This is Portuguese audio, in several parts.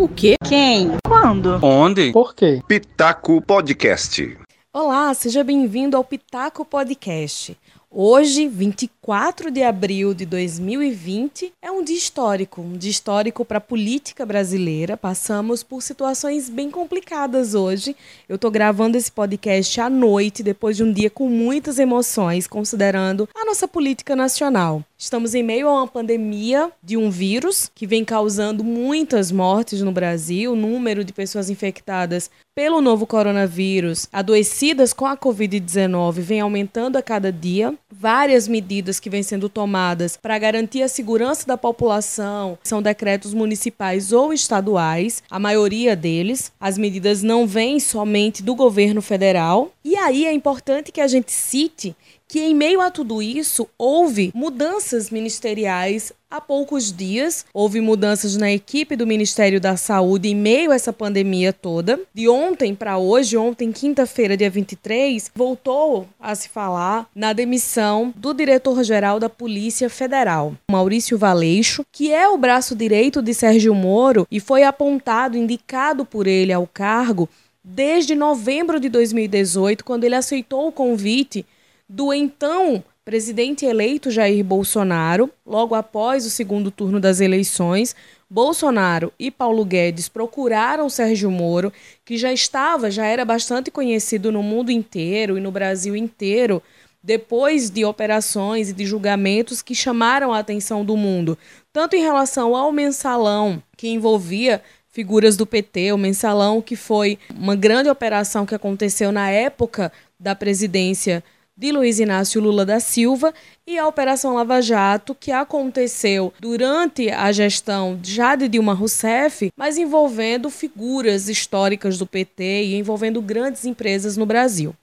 O quê? Quem? Quando? Onde? Por quê? Pitaco Podcast. Olá, seja bem-vindo ao Pitaco Podcast. Hoje, 24 de abril de 2020, é um dia histórico, um dia histórico para a política brasileira. Passamos por situações bem complicadas hoje. Eu estou gravando esse podcast à noite, depois de um dia com muitas emoções, considerando a nossa política nacional. Estamos em meio a uma pandemia de um vírus que vem causando muitas mortes no Brasil, o número de pessoas infectadas pelo novo coronavírus, adoecidas com a Covid-19, vem aumentando a cada dia. Várias medidas que vêm sendo tomadas para garantir a segurança da população são decretos municipais ou estaduais, a maioria deles. As medidas não vêm somente do governo federal. E aí é importante que a gente cite que em meio a tudo isso houve mudanças ministeriais há poucos dias. Houve mudanças na equipe do Ministério da Saúde em meio a essa pandemia toda. De ontem para hoje, ontem, quinta-feira, dia 23, voltou a se falar na demissão do diretor-geral da Polícia Federal, Maurício Valeixo, que é o braço direito de Sérgio Moro e foi apontado, indicado por ele ao cargo desde novembro de 2018, quando ele aceitou o convite do então presidente eleito Jair Bolsonaro, logo após o segundo turno das eleições, Bolsonaro e Paulo Guedes procuraram Sérgio Moro, que já estava, já era bastante conhecido no mundo inteiro e no Brasil inteiro, depois de operações e de julgamentos que chamaram a atenção do mundo, tanto em relação ao mensalão, que envolvia figuras do PT, o mensalão, que foi uma grande operação que aconteceu na época da presidência de Luiz Inácio Lula da Silva e a Operação Lava Jato, que aconteceu durante a gestão já de Dilma Rousseff, mas envolvendo figuras históricas do PT e envolvendo grandes empresas no Brasil.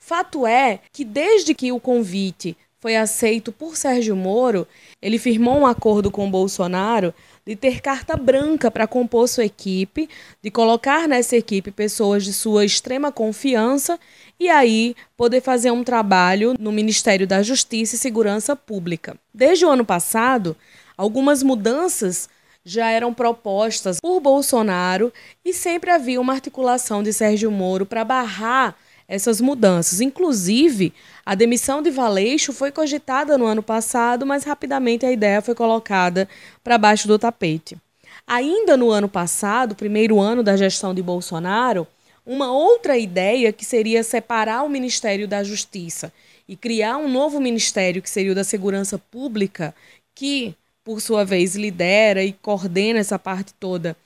Fato é que desde que o convite foi aceito por Sérgio Moro, ele firmou um acordo com Bolsonaro de ter carta branca para compor sua equipe, de colocar nessa equipe pessoas de sua extrema confiança e aí poder fazer um trabalho no Ministério da Justiça e Segurança Pública. Desde o ano passado, algumas mudanças já eram propostas por Bolsonaro e sempre havia uma articulação de Sérgio Moro para barrar essas mudanças. Inclusive, a demissão de Valeixo foi cogitada no ano passado, mas rapidamente a ideia foi colocada para baixo do tapete. Ainda no ano passado, primeiro ano da gestão de Bolsonaro, uma outra ideia que seria separar o Ministério da Justiça e criar um novo ministério que seria o da Segurança Pública, que, por sua vez, lidera e coordena essa parte toda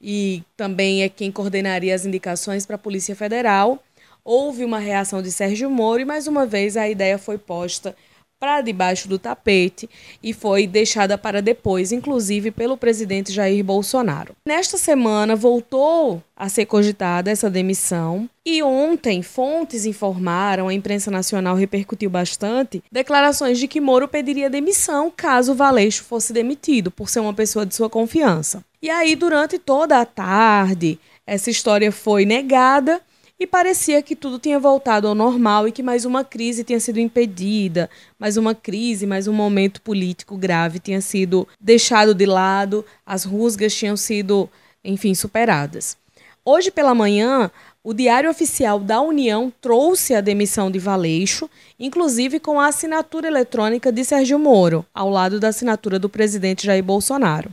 e também é quem coordenaria as indicações para a Polícia Federal. Houve uma reação de Sérgio Moro e, mais uma vez, a ideia foi posta para debaixo do tapete e foi deixada para depois, inclusive pelo presidente Jair Bolsonaro. Nesta semana voltou a ser cogitada essa demissão e ontem fontes informaram, a imprensa nacional repercutiu bastante, declarações de que Moro pediria demissão caso Valeixo fosse demitido por ser uma pessoa de sua confiança. E aí durante toda a tarde essa história foi negada e parecia que tudo tinha voltado ao normal e que mais uma crise tinha sido impedida, mais uma crise, mais um momento político grave tinha sido deixado de lado, as rusgas tinham sido, enfim, superadas. Hoje pela manhã, o Diário Oficial da União trouxe a demissão de Valeixo, inclusive com a assinatura eletrônica de Sérgio Moro, ao lado da assinatura do presidente Jair Bolsonaro.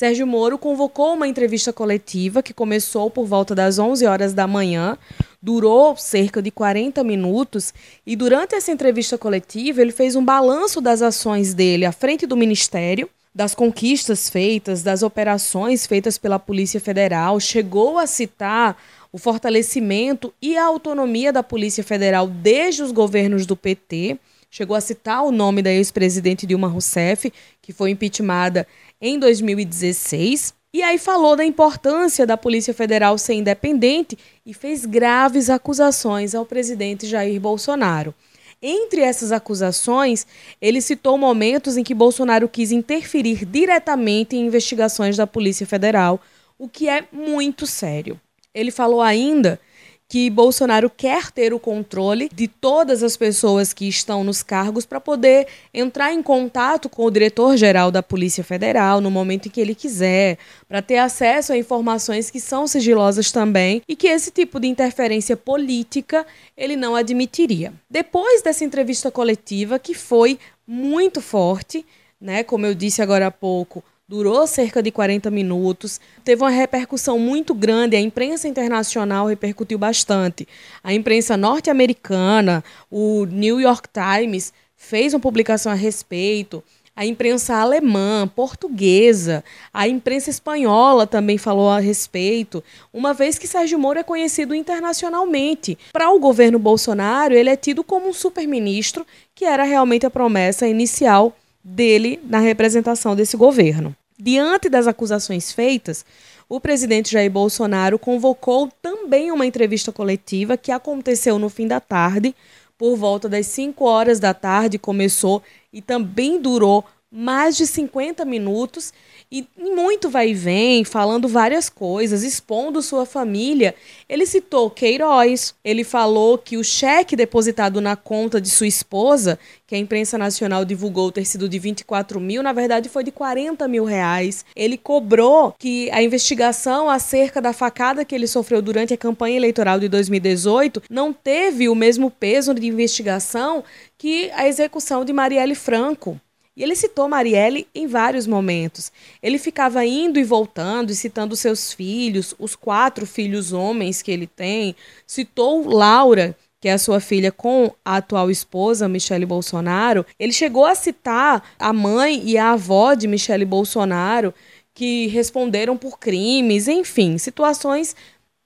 Sérgio Moro convocou uma entrevista coletiva que começou por volta das 11 horas da manhã, durou cerca de 40 minutos e durante essa entrevista coletiva ele fez um balanço das ações dele à frente do ministério, das conquistas feitas, das operações feitas pela Polícia Federal, chegou a citar o fortalecimento e a autonomia da Polícia Federal desde os governos do PT. Chegou a citar o nome da ex-presidente Dilma Rousseff, que foi impeachmentada em 2016. E aí falou da importância da Polícia Federal ser independente e fez graves acusações ao presidente Jair Bolsonaro. Entre essas acusações, ele citou momentos em que Bolsonaro quis interferir diretamente em investigações da Polícia Federal, o que é muito sério. Ele falou ainda que Bolsonaro quer ter o controle de todas as pessoas que estão nos cargos para poder entrar em contato com o diretor-geral da Polícia Federal no momento em que ele quiser, para ter acesso a informações que são sigilosas também e que esse tipo de interferência política ele não admitiria. Depois dessa entrevista coletiva, que foi muito forte, né, como eu disse agora há pouco, durou cerca de 40 minutos, teve uma repercussão muito grande, a imprensa internacional repercutiu bastante. A imprensa norte-americana, o New York Times fez uma publicação a respeito, a imprensa alemã, portuguesa, a imprensa espanhola também falou a respeito, uma vez que Sérgio Moro é conhecido internacionalmente. Para o governo Bolsonaro, ele é tido como um super-ministro, que era realmente a promessa inicial dele na representação desse governo. Diante das acusações feitas, o presidente Jair Bolsonaro convocou também uma entrevista coletiva que aconteceu no fim da tarde, por volta das 5 horas da tarde, começou e também durou mais de 50 minutos e muito vai e vem, falando várias coisas, expondo sua família. Ele citou Queiroz, ele falou que o cheque depositado na conta de sua esposa, que a imprensa nacional divulgou ter sido de 24 mil, na verdade foi de 40 mil reais. Ele cobrou que a investigação acerca da facada que ele sofreu durante a campanha eleitoral de 2018 não teve o mesmo peso de investigação que a execução de Marielle Franco. E ele citou Marielle em vários momentos. Ele ficava indo e voltando e citando seus filhos, os quatro filhos homens que ele tem. Citou Laura, que é a sua filha com a atual esposa, Michele Bolsonaro. Ele chegou a citar a mãe e a avó de Michele Bolsonaro, que responderam por crimes, enfim, situações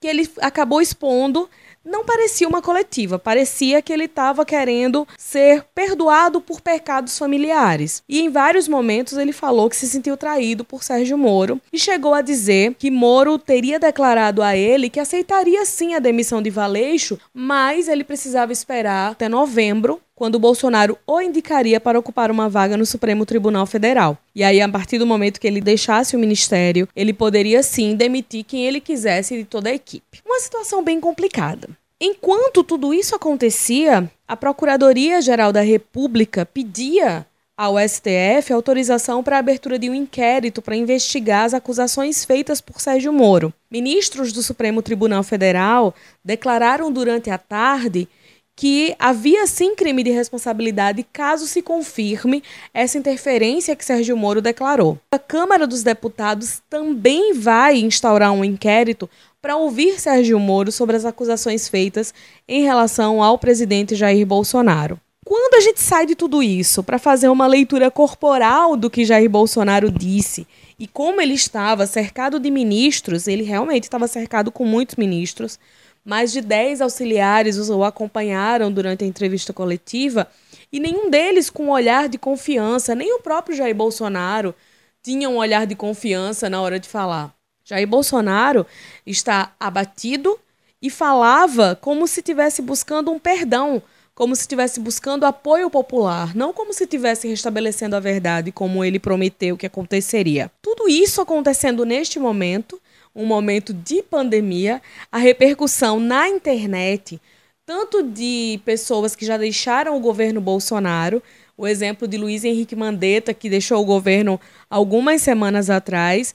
que ele acabou expondo não parecia uma coletiva, parecia que ele estava querendo ser perdoado por pecados familiares. E em vários momentos ele falou que se sentiu traído por Sérgio Moro e chegou a dizer que Moro teria declarado a ele que aceitaria sim a demissão de Valeixo, mas ele precisava esperar até novembro quando Bolsonaro o indicaria para ocupar uma vaga no Supremo Tribunal Federal. E aí, a partir do momento que ele deixasse o ministério, ele poderia sim demitir quem ele quisesse de toda a equipe. Uma situação bem complicada. Enquanto tudo isso acontecia, a Procuradoria-Geral da República pedia ao STF autorização para a abertura de um inquérito para investigar as acusações feitas por Sérgio Moro. Ministros do Supremo Tribunal Federal declararam durante a tarde que havia sim crime de responsabilidade caso se confirme essa interferência que Sérgio Moro declarou. A Câmara dos Deputados também vai instaurar um inquérito para ouvir Sérgio Moro sobre as acusações feitas em relação ao presidente Jair Bolsonaro. Quando a gente sai de tudo isso para fazer uma leitura corporal do que Jair Bolsonaro disse e como ele estava cercado de ministros, ele realmente estava cercado com muitos ministros, mais de 10 auxiliares o acompanharam durante a entrevista coletiva e nenhum deles com um olhar de confiança, nem o próprio Jair Bolsonaro tinha um olhar de confiança na hora de falar. Jair Bolsonaro está abatido e falava como se estivesse buscando um perdão, como se estivesse buscando apoio popular, não como se estivesse restabelecendo a verdade, como ele prometeu que aconteceria. Tudo isso acontecendo neste momento, um momento de pandemia, a repercussão na internet, tanto de pessoas que já deixaram o governo Bolsonaro, o exemplo de Luiz Henrique Mandetta, que deixou o governo algumas semanas atrás,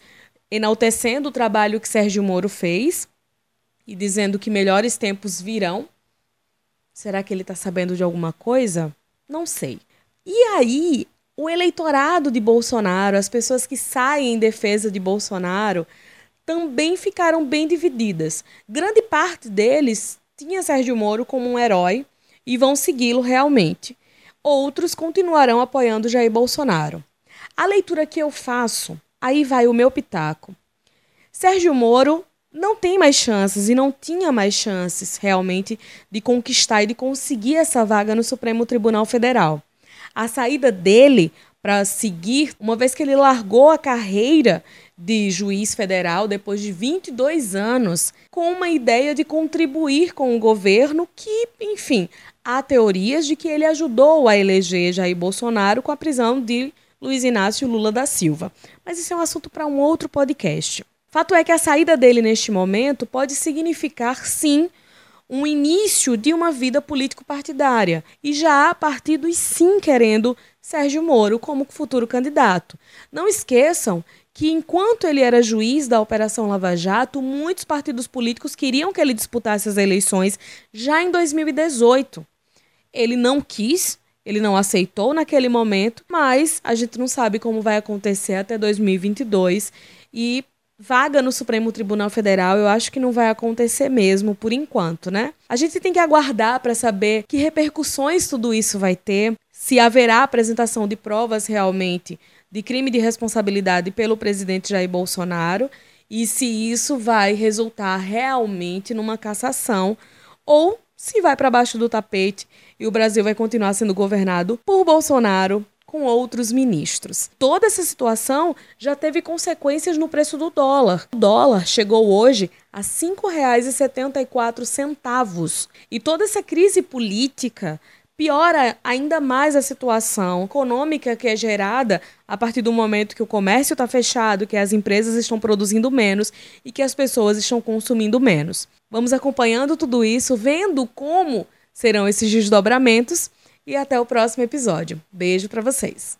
enaltecendo o trabalho que Sérgio Moro fez e dizendo que melhores tempos virão. Será que ele está sabendo de alguma coisa? Não sei. E aí, o eleitorado de Bolsonaro, as pessoas que saem em defesa de Bolsonaro, também ficaram bem divididas. Grande parte deles tinha Sérgio Moro como um herói e vão segui-lo realmente. Outros continuarão apoiando Jair Bolsonaro. A leitura que eu faço, aí vai o meu pitaco. Sérgio Moro não tem mais chances e não tinha mais chances realmente de conquistar e de conseguir essa vaga no Supremo Tribunal Federal. A saída dele para seguir, uma vez que ele largou a carreira de juiz federal depois de 22 anos, com uma ideia de contribuir com o governo que, enfim, há teorias de que ele ajudou a eleger Jair Bolsonaro com a prisão de Luiz Inácio Lula da Silva. Mas isso é um assunto para um outro podcast. Fato é que a saída dele neste momento pode significar, sim, um início de uma vida político-partidária e já há partidos sim querendo Sérgio Moro como futuro candidato. Não esqueçam que enquanto ele era juiz da Operação Lava Jato, muitos partidos políticos queriam que ele disputasse as eleições já em 2018. Ele não quis, ele não aceitou naquele momento, mas a gente não sabe como vai acontecer até 2022 e vaga no Supremo Tribunal Federal, eu acho que não vai acontecer mesmo por enquanto, né? A gente tem que aguardar para saber que repercussões tudo isso vai ter, se haverá apresentação de provas realmente de crime de responsabilidade pelo presidente Jair Bolsonaro e se isso vai resultar realmente numa cassação ou se vai para baixo do tapete e o Brasil vai continuar sendo governado por Bolsonaro com outros ministros. Toda essa situação já teve consequências no preço do dólar. O dólar chegou hoje a R$ 5,74 e toda essa crise política piora ainda mais a situação econômica que é gerada a partir do momento que o comércio está fechado, que as empresas estão produzindo menos e que as pessoas estão consumindo menos. Vamos acompanhando tudo isso, vendo como serão esses desdobramentos e até o próximo episódio. Beijo para vocês.